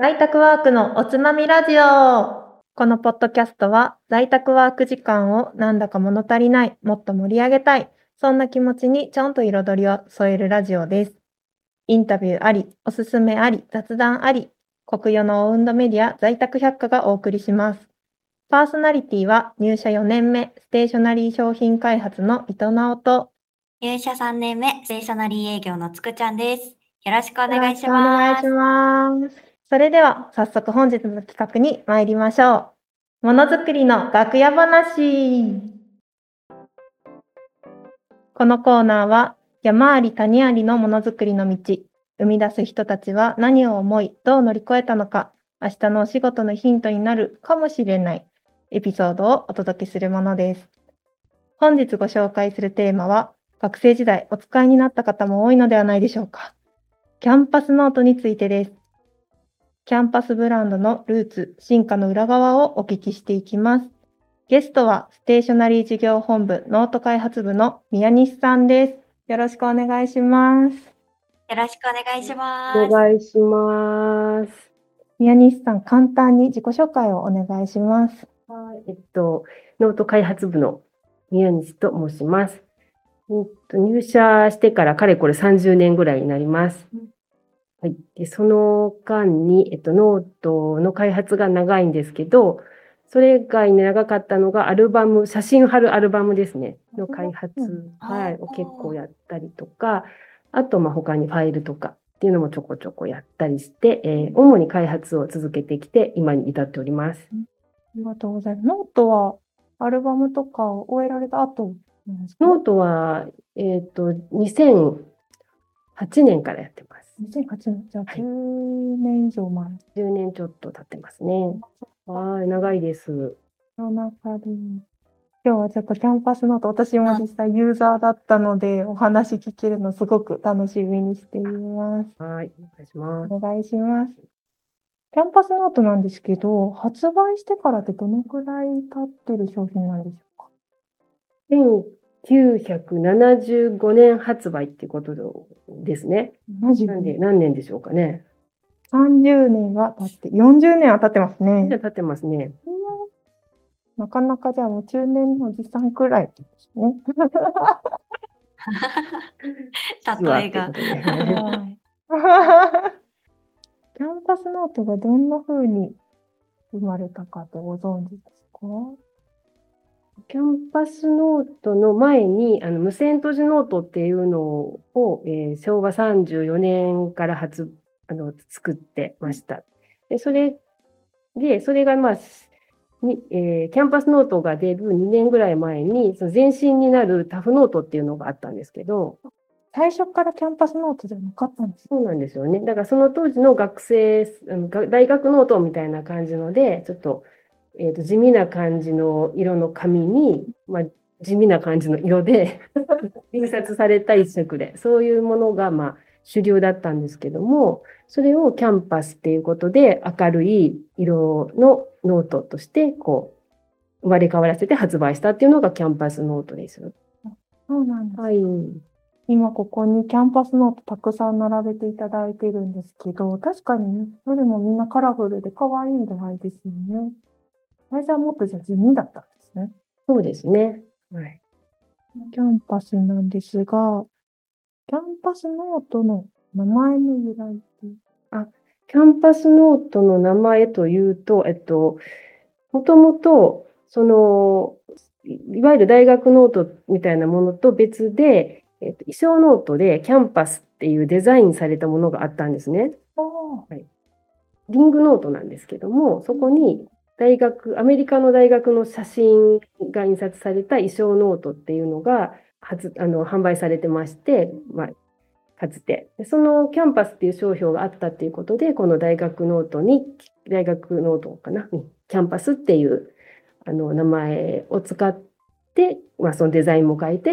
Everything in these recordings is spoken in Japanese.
在宅ワークのおつまみラジオ。このポッドキャストは在宅ワーク時間をなんだか物足りない、もっと盛り上げたい、そんな気持ちにちょんと彩りを添えるラジオです。インタビューあり、おすすめあり、雑談あり、コクヨのオウンドメディア在宅百科がお送りします。パーソナリティは入社4年目、ステーショナリー商品開発の伊藤直と、入社3年目、ステーショナリー営業のつくちゃんです。よろしくお願いします。お願いします。それでは早速本日の企画に参りましょう。ものづくりの楽屋話。このコーナーは山あり谷ありのものづくりの道。生み出す人たちは何を思い、どう乗り越えたのか、明日のお仕事のヒントになるかもしれないエピソードをお届けするものです。本日ご紹介するテーマは、学生時代お使いになった方も多いのではないでしょうか。キャンパスノートについてです。キャンパスブランドのルーツ、進化の裏側をお聞きしていきます。ゲストは、ステーショナリー事業本部ノート開発部の宮西さんです。よろしくお願いします。よろしくお願いします。お願いします。宮西さん、簡単に自己紹介をお願いします。はい、えっと、ノート開発部の宮西と申します。えっと、入社してからかれこれ30年ぐらいになります。はい。で、その間に、えっと、ノートの開発が長いんですけど、それ以外に長かったのが、アルバム、写真貼るアルバムですね、の開発、はい、を結構やったりとか、あと、ま、他にファイルとかっていうのもちょこちょこやったりして、えー、主に開発を続けてきて、今に至っております。ありがとうございます。ノートは、アルバムとかを終えられた後ノートは、えっ、ー、と、2008年からやってます。2008年、じゃあ10年以上前。はい、10年ちょっと経ってますね。はい、長いです。の中で、今日はちょっとキャンパスノート、私も実際ユーザーだったので、お話聞けるのすごく楽しみにしています。はい、お願いします。お願いします。キャンパスノートなんですけど、発売してからってどのくらい経ってる商品なんでしょうか？1975年発売っていうことですね。なんで何年でしょうかね。30年は経って、40年は経ってますね。経ってますね。なかなかじゃあもう中年のおじさんくらいですね。例えが。キャンパスノートがどんな風に生まれたかってご存知ですか？キャンパスノートの前に、あの無線閉じノートっていうのを、えー、昭和34年から発あの作ってました。でそれで、それが、まあにえー、キャンパスノートが出る2年ぐらい前に、その前身になるタフノートっていうのがあったんですけど、最初からキャンパスノートじゃなかったんですそうなんですよね。だからその当時の学生、大学ノートみたいな感じので、ちょっとえーと、地味な感じの色の紙に、まあ、地味な感じの色で 印刷された一色でそういうものがまあ主流だったんですけどもそれをキャンパスっていうことで明るい色のノートとしてこう生まれ変わらせて発売したっていうのがキャンパスノートです。そうなんです、はい、今ここにキャンパスノートたくさん並べていただいてるんですけど確かにどれもみんなカラフルで可愛い色合いですよね。最初はもっとじゃ地味だったんですね。そうですね。はい。キャンパスなんですが、キャンパスノートの名前の由来って？あ、キャンパスノートの名前というと、えっと、もともと、その、いわゆる大学ノートみたいなものと別で、えっと、意匠ノートでキャンパスっていうデザインされたものがあったんですね。はい、リングノートなんですけども、そこに大学、アメリカの大学の写真が印刷された意匠ノートっていうのが発あの販売されてまして、まあ、かつて。そのキャンパスっていう商標があったっていうことでこの大学ノートに大学ノートかなキャンパスっていうあの名前を使って、まあ、そのデザインも変えて、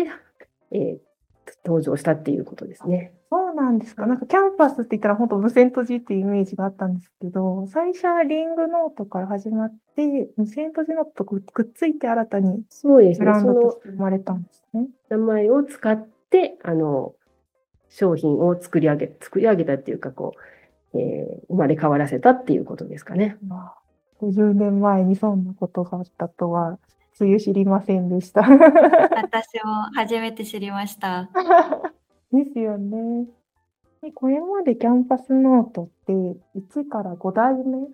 えー、登場したっていうことですね。そうなんですか。なんかキャンパスって言ったら本当無線閉じっていうイメージがあったんですけど、最初はリングノートから始まって、無線閉じノートとくっついて新たにそうですブランドとして生まれたんですね。名前を使って、あの、商品を作り上げ、作り上げたっていうか、こえー生まれ変わらせたっていうことですかね。まあ、50年前にそんなことがあったとは、つゆ知りませんでした。私も初めて知りました。ですよね。でこれまでキャンパスノートって1から5代目、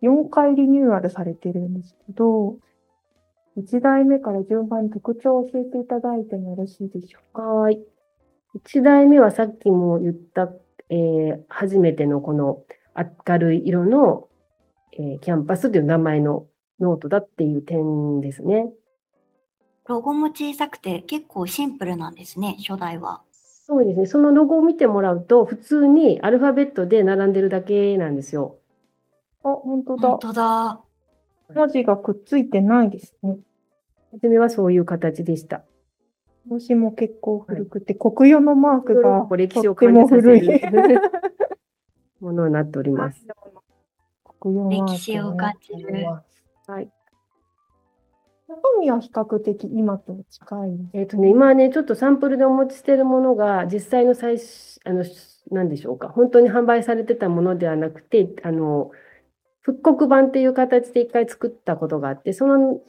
4回リニューアルされてるんですけど、1代目から順番に特徴を教えていただいてもよろしいでしょうか？はい。1代目はさっきも言った、えー初めてのこの明るい色の、えーキャンパスという名前のノートだっていう点ですね。ロゴも小さくて結構シンプルなんですね、初代は。そうですね。そのロゴを見てもらうと、普通にアルファベットで並んでるだけなんですよ。あ、本当だ本。当だ。文字がくっついてないですね。初めはそういう形でした。帽子も結構古くて、国用のマークがこう歴史を感じさせ。る ものになっております。国用マークになっております歴史を感じるはい。中身は比較的今と近い。えっとね、今はね、ちょっとサンプルでお持ちしているものが、実際の最初、あの、なんでしょうか、本当に販売されてたものではなくて、あの、復刻版っていう形で一回作ったことがあって、その、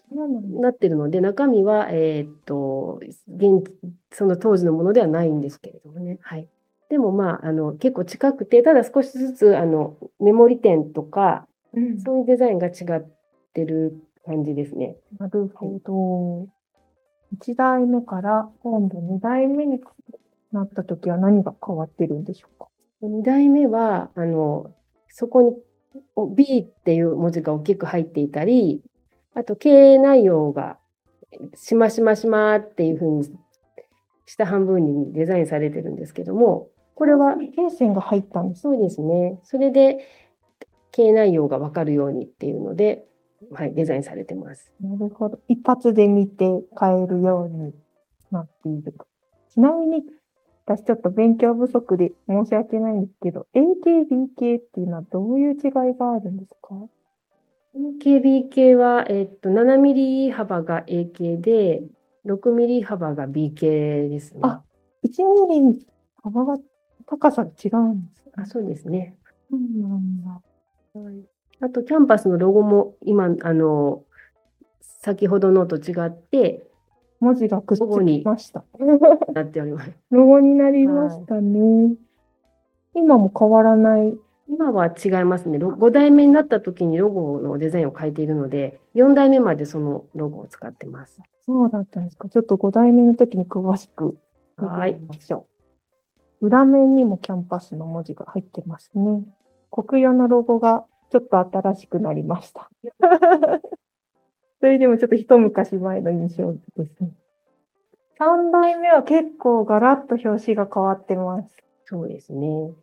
なってるので、中身は、えっと、現、その当時のものではないんですけれどもね。はい。でも、まあ、あの、結構近くて、ただ少しずつ、あの、メモリ点とか、うんそういうデザインが違ってる感じですね。なるほど。1代目から今度2代目になった時は何が変わってるんでしょうか？2代目は、あの、そこにお B っていう文字が大きく入っていたり、あと経営内容がしましましまっていうふうに下半分にデザインされてるんですけども、これは、経線が入ったんです。そうですね。それで経営内容がわかるようにっていうので、はい、デザインされてます。なるほど。一発で見て変えるようになっていると。ちなみに、私ちょっと勉強不足で申し訳ないんですけど、AK、BK っていうのはどういう違いがあるんですか？KB 系は、えっと、7ミリ幅が A 系で、6ミリ幅が B 系ですね。あ ?1 ミリ幅が、高さが違うんですね。あそうですね。そうなんだ。あと、キャンパスのロゴも今、あの、先ほどのと違って文字がくっつきました。なっております。ロゴになりましたね。今も変わらない。今は違いますね。5代目になった時にロゴのデザインを変えているので、4代目までそのロゴを使ってます。そうだったんですか。ちょっと5代目の時に詳しくはい見てみましょう。裏面にもキャンパスの文字が入ってますね。国用のロゴがちょっと新しくなりました。それでもちょっと一昔前の印象ですね。3代目は結構ガラッと表紙が変わってます。そうですね。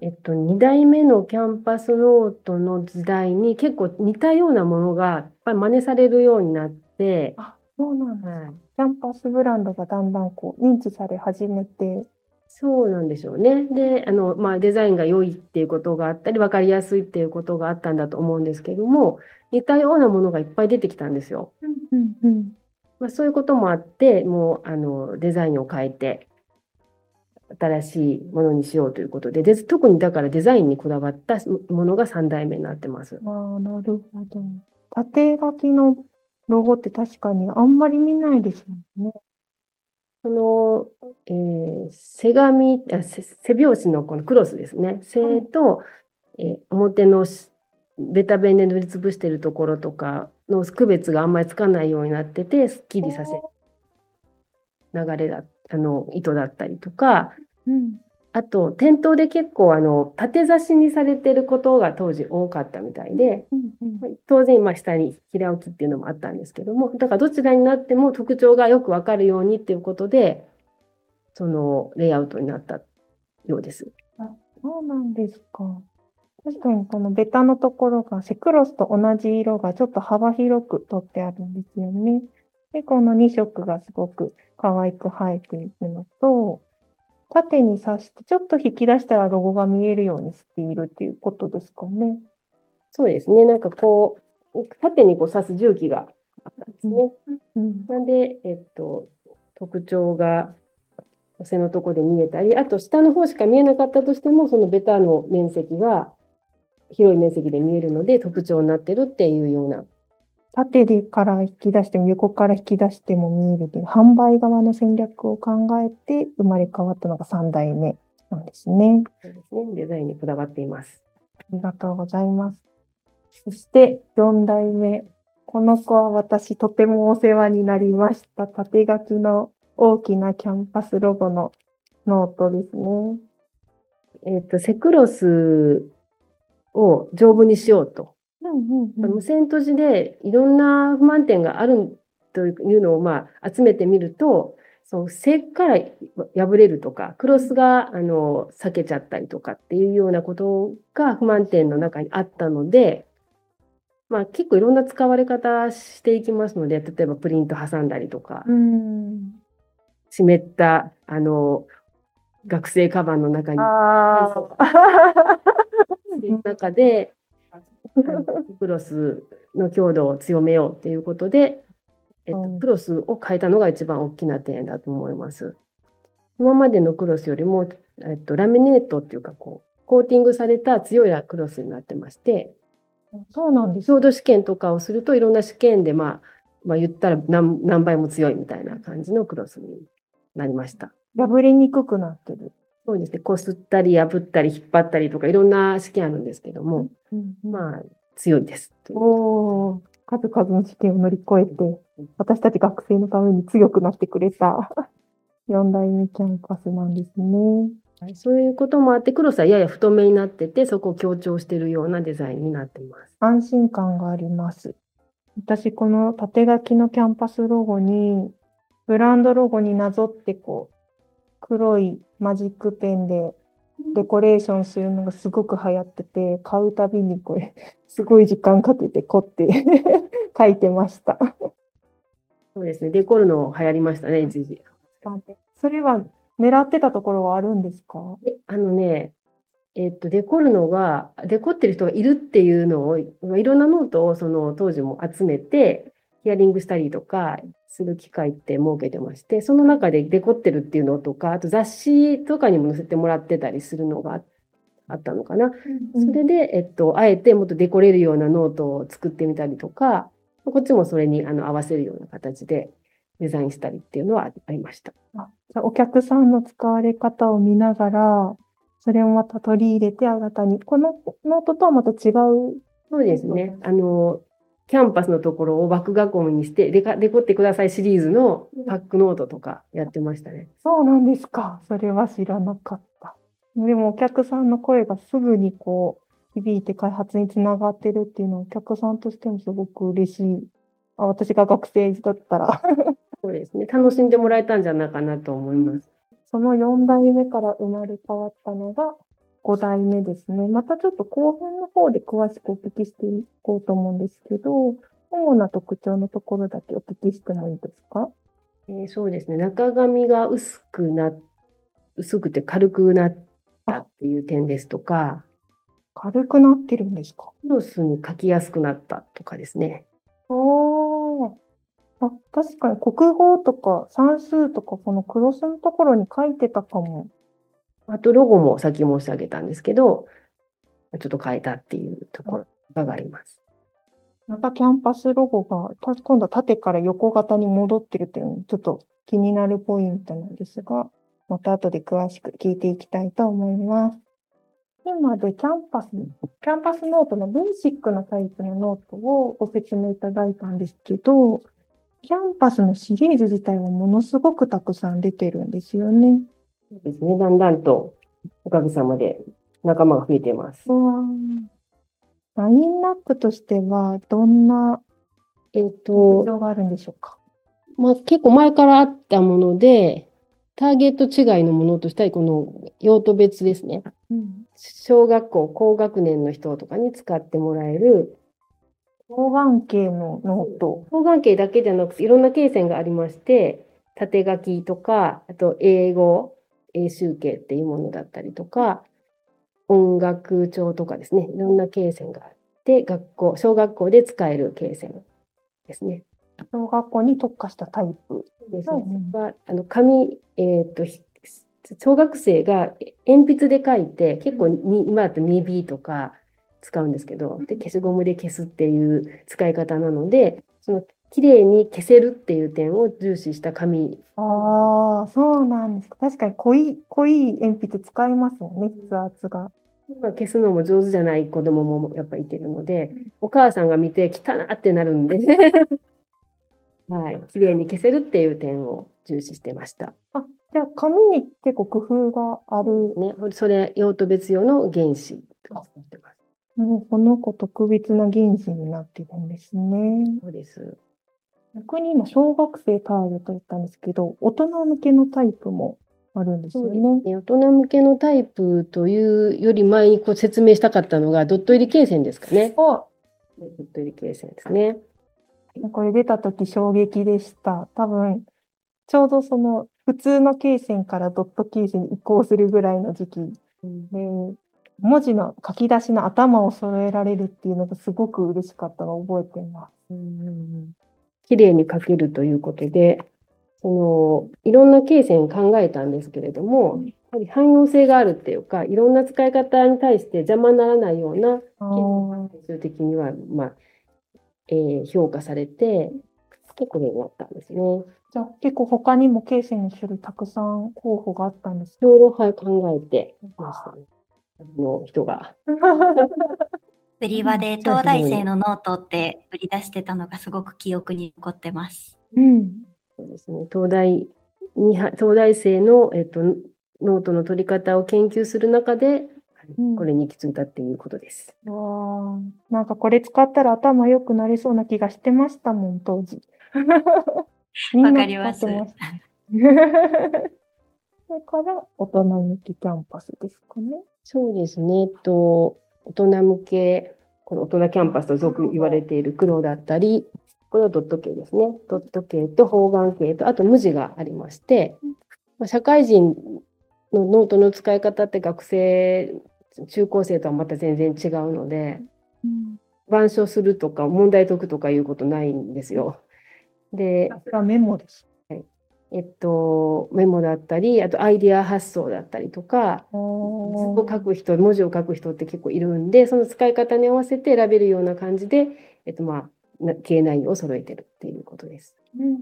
えっと、2代目のキャンパスノートの時代に結構似たようなものがやっぱり真似されるようになって、あ、そうなんだ。はいキャンパスブランドがだんだんこう認知され始めて、そうなんでしょうね。で、あの、まあ、デザインが良いっていうことがあったり、分かりやすいっていうことがあったんだと思うんですけども、似たようなものがいっぱい出てきたんですよ。うんうん、まあ、そういうこともあって、もう、あの、デザインを変えて、新しいものにしようということで、で、特にだからデザインにこだわったものが3代目になってます。ああ、なるほど。縦書きのロゴって確かにあんまり見ないですもんね。その、えー背紙、あ背背拍子のこのクロスですね。背と、えー表のしベタベンで塗りつぶしているところとかの区別があんまりつかないようになってて、すっきりさせる流れだ、あの、糸だったりとか、うん。あと、店頭で結構、あの、縦差しにされてることが当時多かったみたいで、うんうん当然、まあ、下に平置きっていうのもあったんですけども、だからどちらになっても特徴がよくわかるようにっていうことで、そのレイアウトになったようです。そうなんですか。確かにこのベタのところがセクロスと同じ色がちょっと幅広く取ってあるんですよね。で、この2色がすごく可愛く映えているのと、縦に刺してちょっと引き出したらロゴが見えるようにしているっていうことですかね。そうですね。なんかこう、縦にこう刺す重機があったんですね。うん。なんで、えっと、特徴が背のとこで見えたり、あと下の方しか見えなかったとしても、そのベタの面積が広い面積で見えるので特徴になってるっていうような。縦でから引き出しても横から引き出しても見えるという販売側の戦略を考えて生まれ変わったのが3代目なんですね。そうですね。デザインにこだわっています。ありがとうございます。そして4代目。この子は私とてもお世話になりました。縦書きの大きなキャンパスロゴのノートですね。えっ、と、背クロスを丈夫にしようと。うんうん無線綴じでいろんな不満点があるというのをまあ集めてみると、そう背から破れるとか、クロスがあの裂けちゃったりとかっていうようなことが不満点の中にあったので、まあ、結構いろんな使われ方していきますので、例えばプリント挟んだりとか、うん。湿ったあの学生カバンの中に。中で、クロスの強度を強めようっていうことで、えっとうんクロスを変えたのが一番大きな点だと思います。今までのクロスよりも、えっと、ラミネートっていうかこう、コーティングされた強いクロスになってまして、そうなんです。強度試験とかをするといろんな試験で、まあ、まあ言ったら何何倍も強いみたいな感じのクロスになりました。破れにくくなってる。そうですね、こすったり破ったり引っ張ったりとかいろんな試験あるんですけども、まあ強いです。おお、数々の試験を乗り越えて、私たち学生のために強くなってくれた 4代目キャンパスなんですね。はいそういうこともあって、クロスはやや太めになってて、そこを強調しているようなデザインになっています。安心感があります。私、この縦書きのキャンパスロゴに、ブランドロゴになぞって、こう、黒いマジックペンでデコレーションするのがすごく流行ってて、買うたびにこれ、すごい時間かけて凝って 書いてました。そうですね、デコるの流行りましたね、一時。それは狙ってたところはあるんですか？であのね、えっと、デコるのが、デコってる人がいるっていうのを、いろんなノートをその当時も集めて、ヒアリングしたりとかする機会って設けてまして、その中でデコってるっていうのとか、あと雑誌とかにも載せてもらってたりするのがああったのかな。それで、えっと、あえてもっとデコれるようなノートを作ってみたりとか、こっちもそれにあの合わせるような形でデザインしたりっていうのはありました。あじゃあお客さんの使われ方を見ながら、それをまた取り入れて新たに、このノートとはまた違う？そうですね。あの、キャンパスのところを枠囲みにしてデカ、デコってくださいシリーズのパックノートとかやってましたね。そうなんですか。それは知らなかった。でもお客さんの声がすぐにこう、響いて開発につながってるっていうのはお客さんとしてもすごく嬉しい。あ私が学生だったら。そうですね。楽しんでもらえたんじゃないかなと思います。その4代目から生まれ変わったのが5代目ですね。またちょっと後編の方で詳しくお聞きしていこうと思うんですけど、主な特徴のところだけお聞きしてもいいですか？えーそうですね。中紙が薄くな、薄くて軽くなったっていう点ですとか、軽くなってるんですか？クロスに書きやすくなったとかですね。おーあ、確かに国語とか算数とかこのクロスのところに書いてたかも。あとロゴもさっき申し上げたんですけど、ちょっと変えたっていうところがあります。またキャンパスロゴが今度は縦から横型に戻ってるというのちょっと気になるポイントなんですが、また後で詳しく聞いていきたいと思います。今でキャンパス、キャンパスノートのベーシックなタイプのノートをご説明いただいたんですけど、キャンパスのシリーズ自体はものすごくたくさん出てるんですよね。そうですね。だんだんとおかげさまで仲間が増えています。ラインナップとしてはどんなえっ、と、特徴があるんでしょうか？まあ、結構前からあったもので、ターゲット違いのものとしては、この用途別ですね。うん小学校高学年の人とかに使ってもらえる、双眼系のノート。双眼形だけじゃなくて、いろんな経線がありまして、縦書きとか、あと英語、英集計っていうものだったりとか、音楽帳とかですね、いろんな経線があって、学校、小学校で使える経線ですね。小学校に特化したタイプ。ですうんうんはあの紙、えーとひ小学生が鉛筆で書いて、結構に今だと 2B とか使うんですけど、で、消しゴムで消すっていう使い方なので、その綺麗に消せるっていう点を重視した紙。ああ、そうなんですか。確かに濃い、濃い鉛筆使いますもんね、筆圧が。まあ、消すのも上手じゃない子供もやっぱいてるので、お母さんが見て汚なってなるんで、はい、綺麗に消せるっていう点を重視してました。あ、じゃあ紙に結構工夫がある。ね、それ用途別用の原子とか使ってます。もうこの子特別な原子になってるんですね。そうです。逆に今、小学生ターゲットだったんですけど、大人向けのタイプもあるんですよね。ね大人向けのタイプというより前にこう説明したかったのが、ドット入り罫線ですかね。あ、ドット入り罫線ですね。これ出た時衝撃でした。多分、ちょうどその普通の罫線からドット罫線に移行するぐらいの時期で、文字の書き出しの頭を揃えられるっていうのがすごく嬉しかったのを覚えています。綺麗に書けるということで、そのいろんな罫線考えたんですけれども、やはり汎用性があるっていうか、いろんな使い方に対して邪魔にならないような最終的には、まあえー評価されて、結構になったんですね。じゃあ結構他にも罫線の種類たくさん候補があったんですいろいろはい考えてましたね。あの人が。売り場で東大生のノートって売り出してたのがすごく記憶に残ってます。うん。そうですね、東大には東大生の、えっと、ノートの取り方を研究する中で、うんこれに行き着いたっていうことです。わあ、なんかこれ使ったら頭良くなりそうな気がしてましたもん、当時。わかります それから大人向きキャンパスですかね。そうですね、えっと、大人向け、この大人キャンパスと俗言われている黒だったり、これはドット系ですね。ドット系と方眼系と、あと無地がありまして、まあ社会人のノートの使い方って学生、中高生とはまた全然違うので、うん。板書するとか問題解くとかいうことないんですよ。で、メモです。えっと、メモだったり、あとアイディア発想だったりとか、図を書く人、文字を書く人って結構いるんで、その使い方に合わせて選べるような感じで、えっと、まあ、な罫内容を揃えてるっていうことです。うん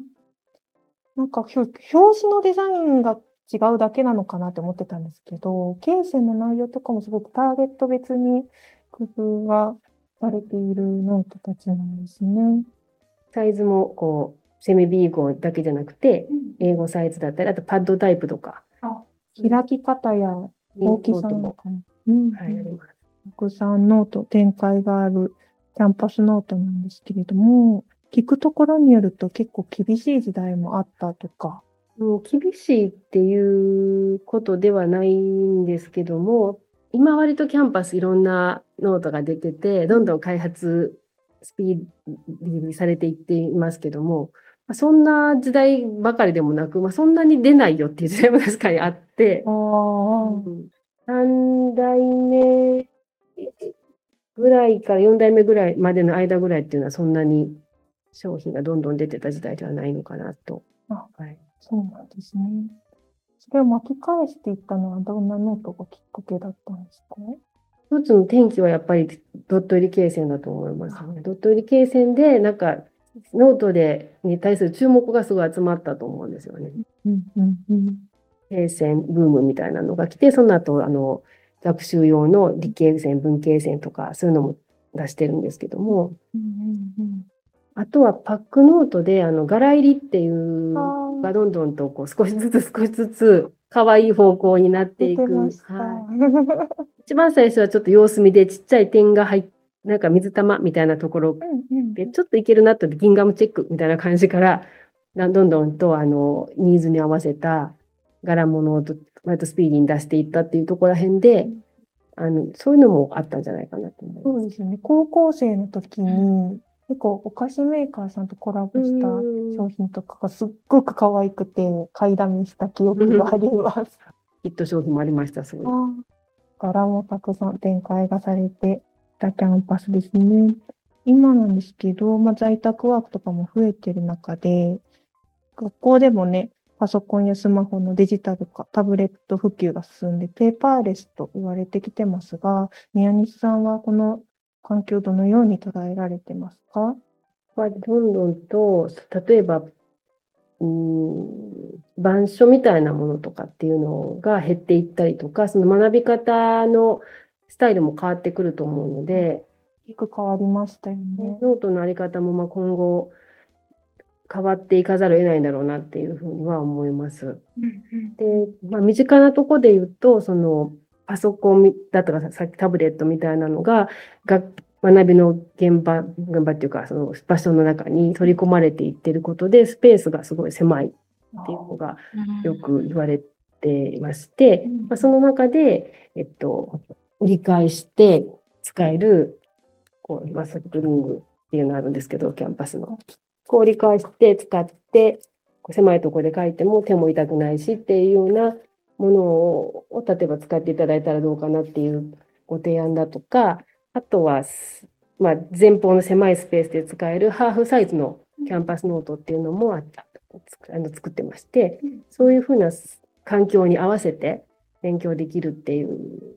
なんか表紙のデザインが違うだけなのかなって思ってたんですけど、罫線の内容とかもすごくターゲット別に工夫がされているノートたちなんですね。サイズも、こう、セミ B5だけじゃなくて、 A5サイズだったり、あとパッドタイプとか、開き方や大きさも。うんはい、あります。たくさんノート展開があるキャンパスノートなんですけれども、聞くところによると結構厳しい時代もあったとか。もう厳しいっていうことではないんですけども、今割とキャンパスいろんなノートが出てて、どんどん開発スピーディーにされていっていますけども、まあそんな時代ばかりでもなく、まあ、そんなに出ないよっていう時代も確かにあってあ、あ、3代目ぐらいから4代目ぐらいまでの間ぐらいっていうのはそんなに商品がどんどん出てた時代ではないのかなと。あはいそうなんですね。それを巻き返していったのはどんなノートがきっかけだったんですか？一つの転機はやっぱりドット入り罫線だと思いますね。ドット入り罫線で、なんか、ノートでに対する注目がすごい集まったと思うんですよね。うんうんうん。罫線ブームみたいなのが来て、その後、あの、学習用の理系線、文系線とか、そういうのも出してるんですけども、うんうんあとはパックノートで、あの、柄入りっていうがあ、どんどんとこう少しずつ少しずつ可愛い方向になって出いく。てました。はい一番最初はちょっと様子見でちっちゃい点が入っなんか水玉みたいなところ。で、ちょっといけるなとギンガムチェックみたいな感じから、だどんどんとあのニーズに合わせた柄物をと割とスピーディーに出していったっていうところら辺で、あのそういうのもあったんじゃないかなと思います。そうですよね。高校生の時に、結構お菓子メーカーさんとコラボしたうん。商品とかがすっごく可愛くて、買いだめした記憶があります。ヒット商品もありました、すごい。柄もたくさん。展開がされていたキャンパスですね。今なんですけど、まあ、在宅ワークとかも増えてる中で、学校でもね、パソコンやスマホのデジタル化、タブレット普及が進んで、ペーパーレスと言われてきてますが、宮西さんはこの環境どのように捉えられてますか？まあ、どんどんと、例えば、うん、板書みたいなものとかっていうのが減っていったりとか、その学び方のスタイルも変わってくると思うので、大きく変わりましたよね。ノートのあり方もまあ今後変わっていかざるを得ないんだろうなっていうふうには思います。で、まあ、身近なところで言うと、そのパソコンだとかさっきタブレットみたいなのがが学びの現場、現場っていうかその場所の中に取り込まれていってることでスペースがすごい狭いっていうのがよく言われていまして、まあ、その中で、えっと、折り返して使える、こう、まあ、スプリングっていうのがあるんですけど、キャンパスの。こう折り返して使って、狭いところで書いても手も痛くないしっていうようなものを、を例えば使っていただいたらどうかなっていうご提案だとか、あとは、すまあ、前方の狭いスペースで使えるハーフサイズのキャンパスノートっていうのもあったあの作ってまして、そういうふうな環境に合わせて勉強できるっていう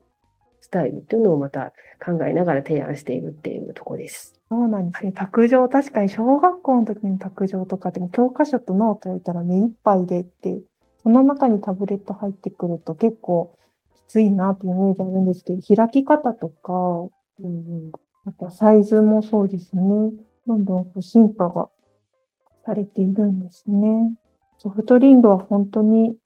スタイルっていうのをまた考えながら提案しているっていうところです。そうなんですね。卓上、確かに小学校の時に卓上とかでも教科書とノート置いたら目いっぱいでって、その中にタブレット入ってくると結構きついなっていうイメージあるんですけど、開き方とか、うんうん、あとサイズもそうですね。どんどんこう進化がされているんですね。ソフトリングは本当に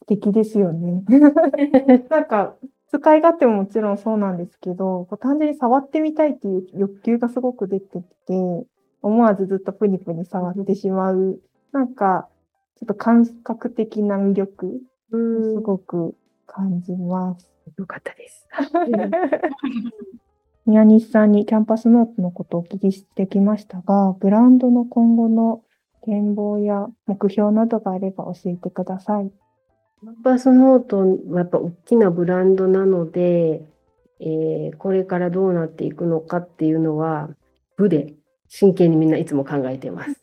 素敵ですよね。なんか、使い勝手ももちろんそうなんですけど、こう単純に触ってみたいっていう欲求がすごく出てきて、思わずずっとプニプニ触ってしまう、なんか、ちょっと感覚的な魅力、すごく感じます。よかったです。宮西さんにキャンパスノートのことをお聞きしてきましたが、ブランドの今後の展望や目標などがあれば教えてください。キャンパスノートはやっぱ大きなブランドなので、えーこれからどうなっていくのかっていうのは、部で真剣にみんないつも考えています。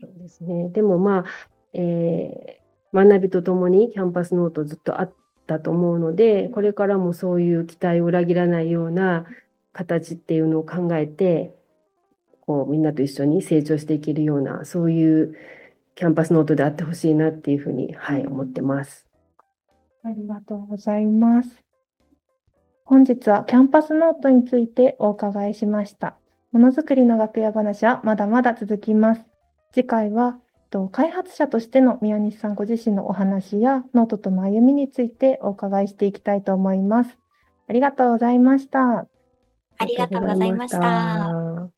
そうですね。でもまあ、えー学びとともにキャンパスノートずっとあったと思うので、これからもそういう期待を裏切らないような形っていうのを考えて、こうみんなと一緒に成長していけるような、そういうキャンパスノートであってほしいなっていうふうに、はい、思ってます。ありがとうございます。本日はキャンパスノートについてお伺いしました。ものづくりの楽屋話はまだまだ続きます。次回は、と開発者としての宮西さんご自身のお話やノートとの歩みについてお伺いしていきたいと思います。ありがとうございました。ありがとうございました